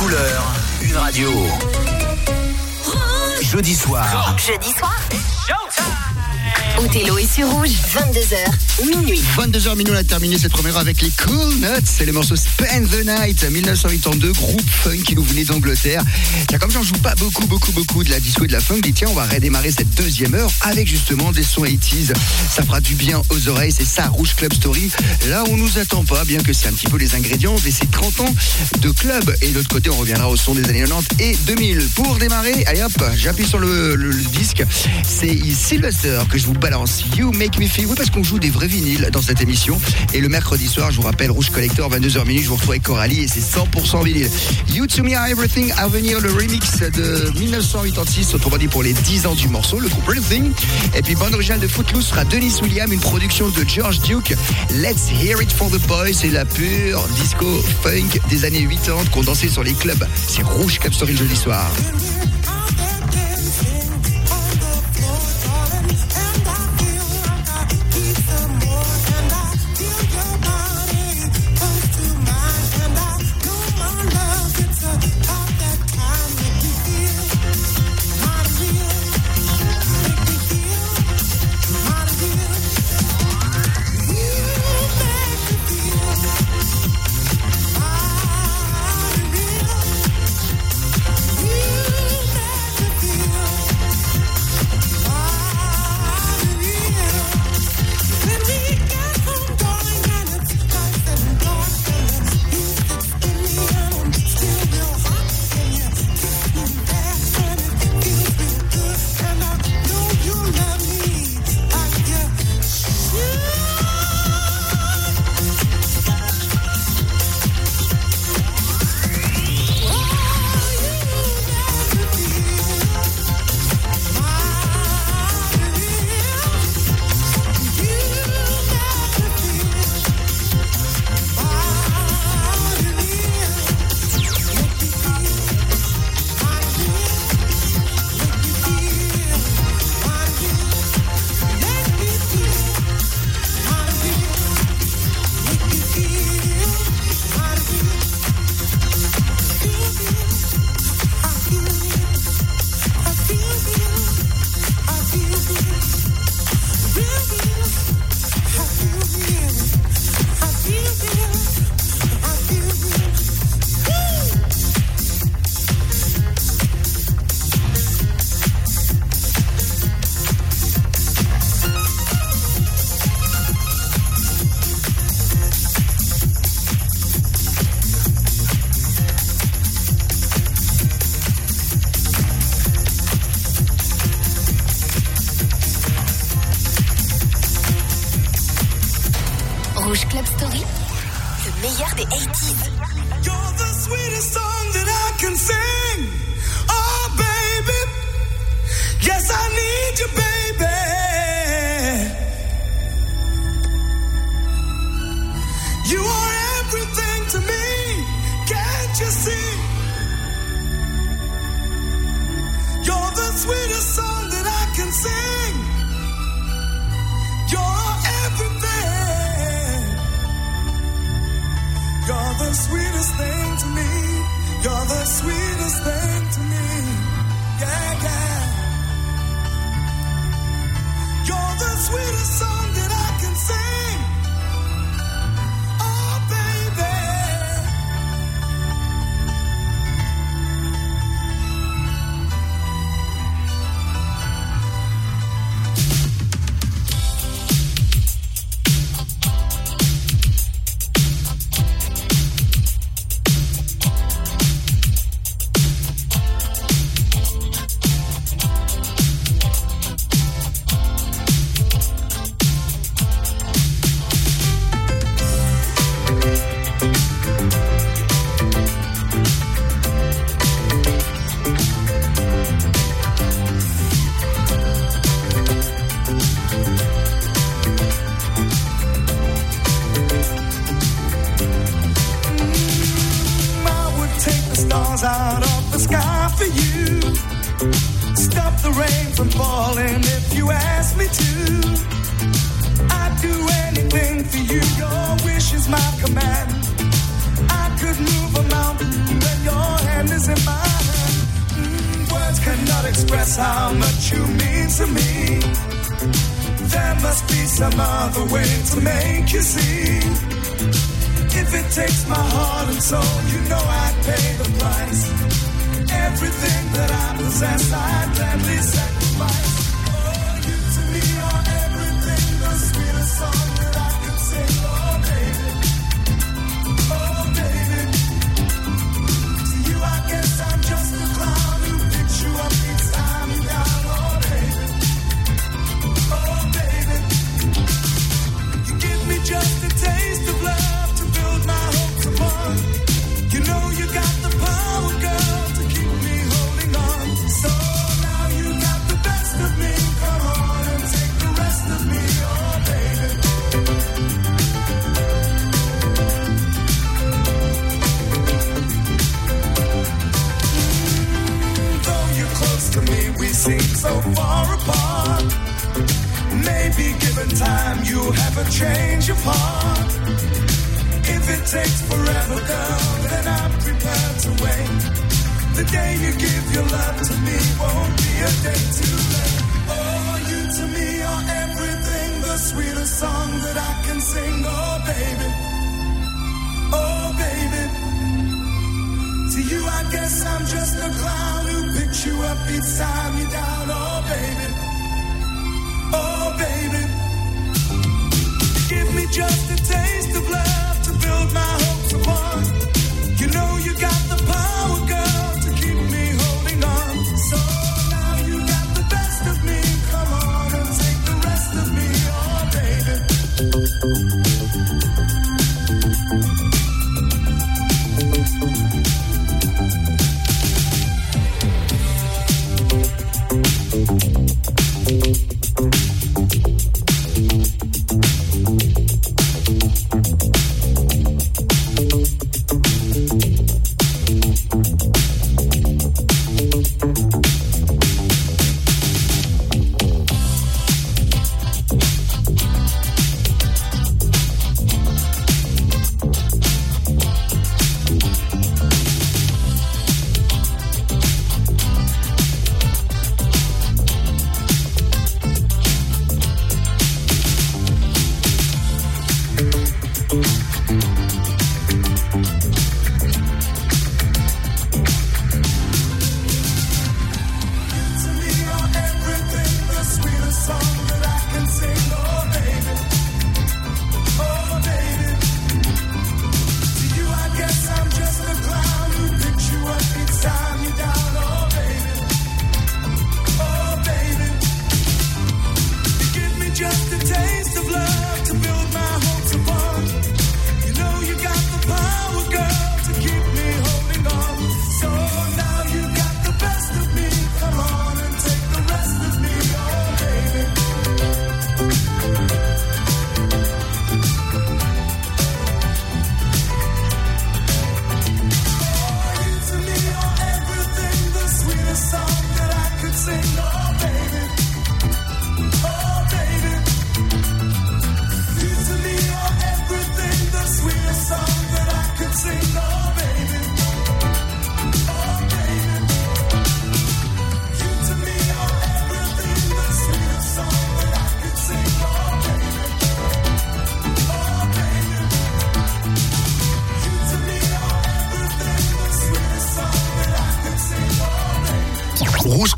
couleur, une radio. Jeudi soir. Jeudi soir. Othello est sur rouge, 22h, minuit. 22h minuit, on a terminé cette première heure avec les Cool Nuts. C'est le morceau Spend the Night, 1982, groupe funk qui nous venait d'Angleterre. Tiens, comme j'en joue pas beaucoup, beaucoup, beaucoup de la disco et de la funk, dit tiens, on va redémarrer cette deuxième heure avec justement des sons 80s. Ça fera du bien aux oreilles, c'est ça, Rouge Club Story. Là, on nous attend pas, bien que c'est un petit peu les ingrédients de ces 30 ans de club. Et de l'autre côté, on reviendra au son des années 90 et 2000. Pour démarrer, allez hop, j'appuie sur le, le- le disque. C'est Sylvester que je vous balance. You Make Me Feel. Oui, parce qu'on joue des vrais vinyles dans cette émission. Et le mercredi soir, je vous rappelle, Rouge Collector, 22h minuit, je vous retrouve avec Coralie et c'est 100% vinyle. You To Me Are Everything à venir, le remix de 1986, autrement dit pour les 10 ans du morceau, le groupe Everything. Et puis, bande originale de Footloose sera Denis William, une production de George Duke. Let's Hear It For The Boys, c'est la pure disco funk des années 80 qu'on dansait sur les clubs. C'est Rouge Club Story le jeudi soir. you, your wish is my command. I could move a mountain when your hand is in my hand. Mm, words cannot express how much you mean to me. There must be some other way to make you see. If it takes my heart and soul, you know I'd pay the price. Everything that I possess, I'd gladly sacrifice. Oh, you to me are everything, the sweetest song. Cloud who picks you up each time you're down. Oh, baby. Oh, baby. Give me just a taste of love to build my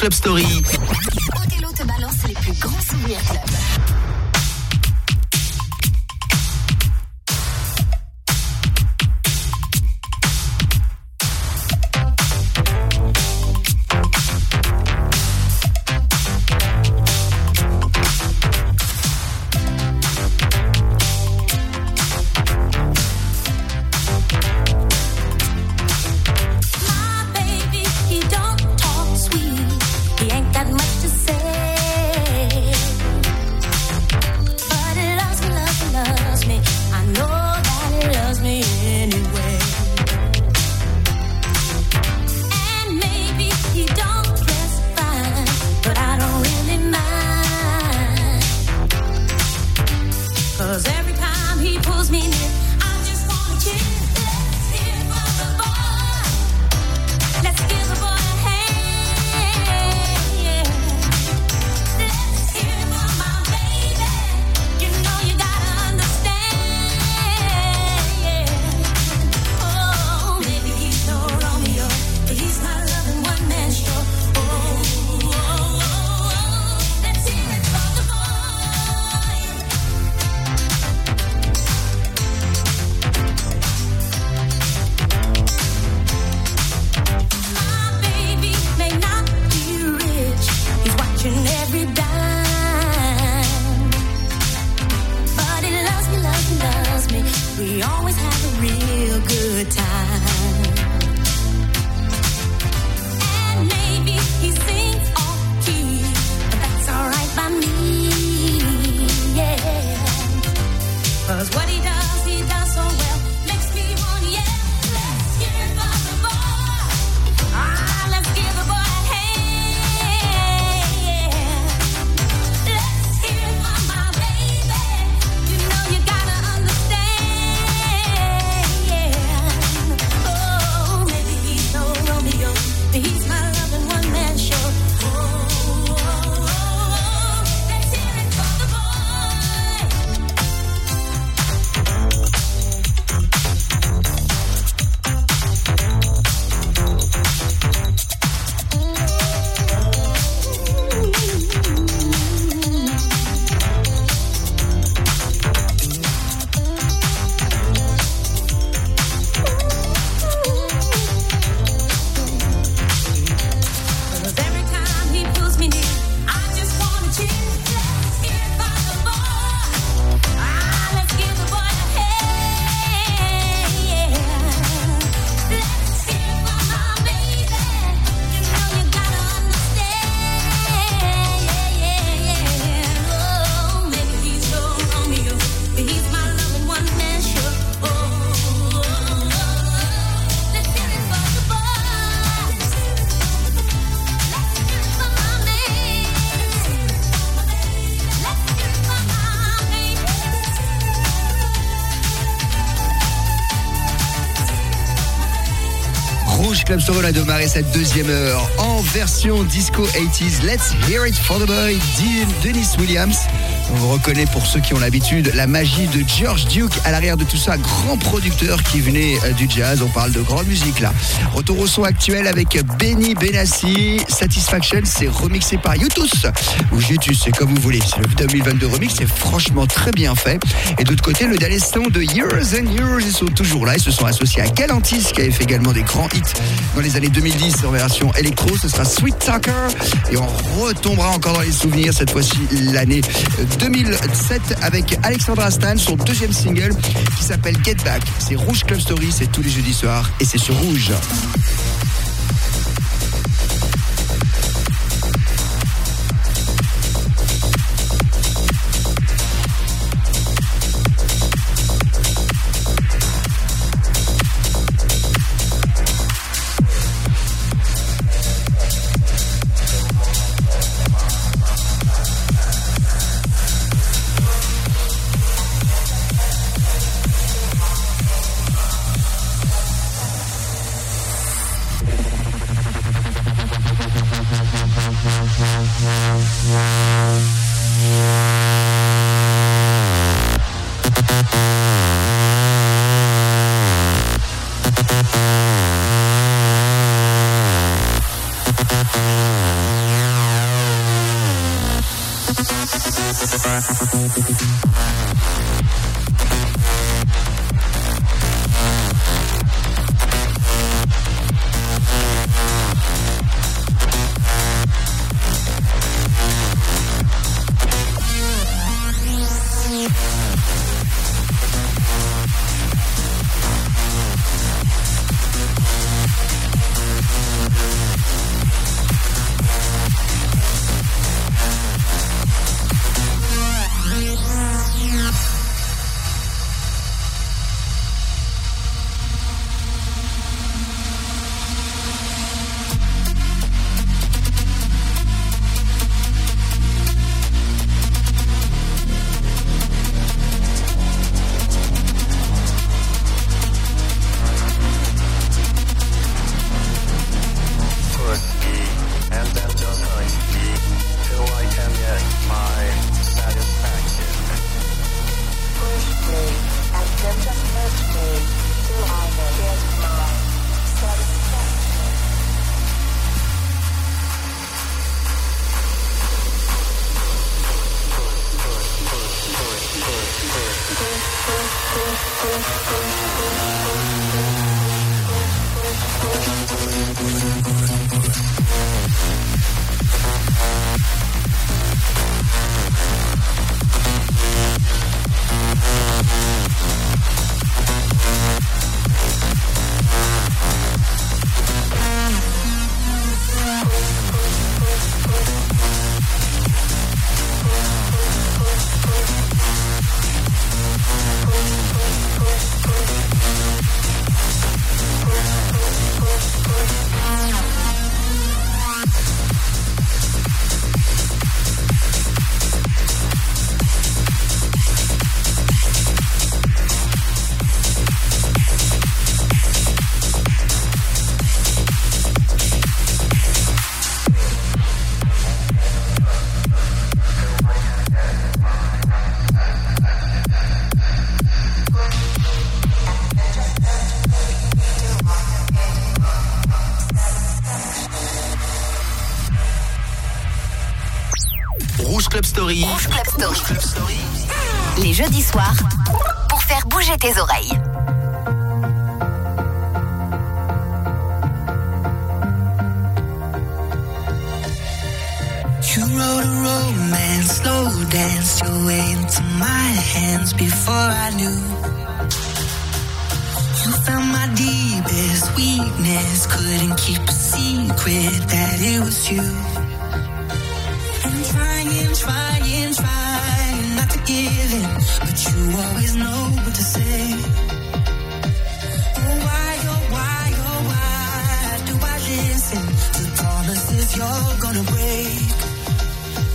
Club Story. Cause every Club Store a démarré cette deuxième heure en version disco 80s. Let's hear it for the boy, Dennis Williams. On reconnaît pour ceux qui ont l'habitude la magie de George Duke à l'arrière de tout ça, grand producteur qui venait euh, du jazz. On parle de grande musique là. Retour au son actuel avec Benny Benassi. Satisfaction, c'est remixé par Youtous ou Jutus, c'est comme vous voulez. C'est le 2022 remix, c'est franchement très bien fait. Et d'autre côté, le dernier son de Years and Years, ils sont toujours là. Ils se sont associés à Galantis qui avait fait également des grands hits dans les années 2010 en version électro. Ce sera Sweet Talker et on retombera encore dans les souvenirs cette fois-ci l'année 2007 avec Alexandra Stan, son deuxième single qui s'appelle Get Back. C'est Rouge Club Story, c'est tous les jeudis soirs et c'est sur Rouge. Story. Les jeudis soirs, pour faire bouger tes oreilles. You wrote a romance, slow dance your way into my hands before I knew. You found my deepest weakness, couldn't keep a secret that it was you. And trying, trying, trying but you always know what to say. Oh, why, oh, why, oh, why do I listen to promises you're gonna break?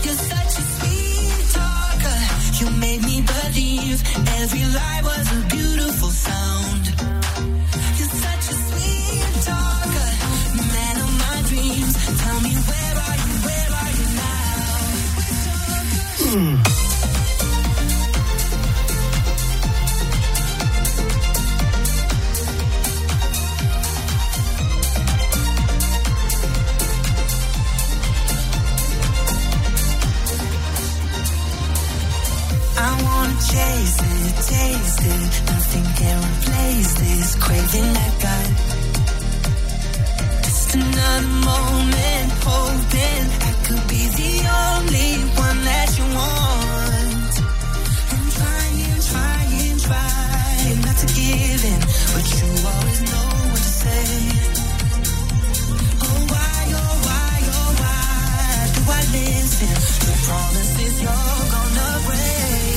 You're such a sweet talker. You made me believe every lie was a beautiful sound. You're such a sweet talker, man of my dreams. Tell me where are you? Where are you now? I Nothing can replace this craving I got. Just another moment, hoping I could be the only one that you want. I'm trying, trying, trying not to give in, but you always know what to say. Oh why, oh why, oh why do I listen to promises you're gonna break?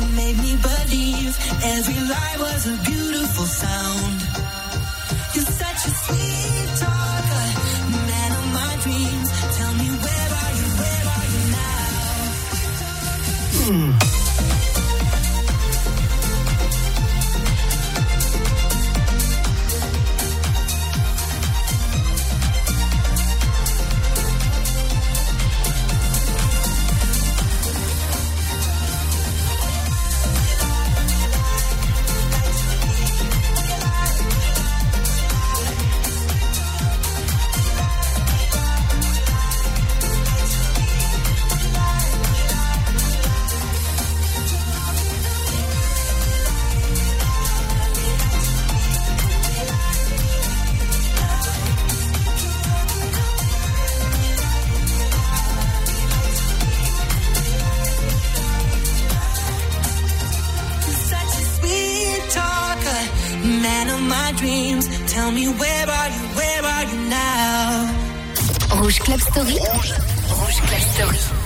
You made me believe every lie was a beautiful sound. You're such a sweet talker, man of my dreams. Tell me where are you? Where are you now? You're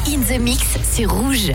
In the mix sur Rouge.